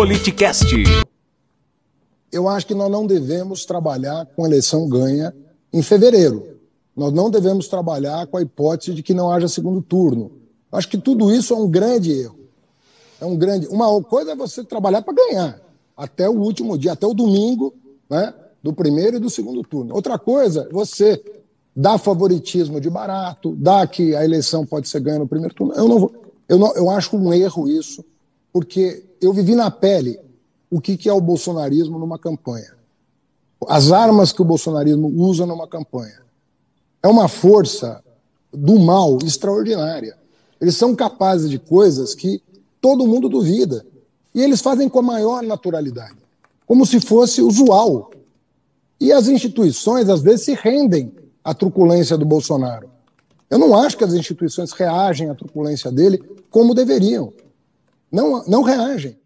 Politicast. Eu acho que nós não devemos trabalhar com eleição ganha em fevereiro. Nós não devemos trabalhar com a hipótese de que não haja segundo turno. Acho que tudo isso é um grande erro. É um grande. Uma coisa é você trabalhar para ganhar até o último dia, até o domingo, né? Do primeiro e do segundo turno. Outra coisa, você dá favoritismo de barato, dá que a eleição pode ser ganha no primeiro turno. Eu não vou, eu não, eu acho um erro isso, porque eu vivi na pele o que, que é o bolsonarismo numa campanha. As armas que o bolsonarismo usa numa campanha. É uma força do mal extraordinária. Eles são capazes de coisas que todo mundo duvida. E eles fazem com a maior naturalidade, como se fosse usual. E as instituições, às vezes, se rendem à truculência do Bolsonaro. Eu não acho que as instituições reagem à truculência dele como deveriam. Não, não reagem.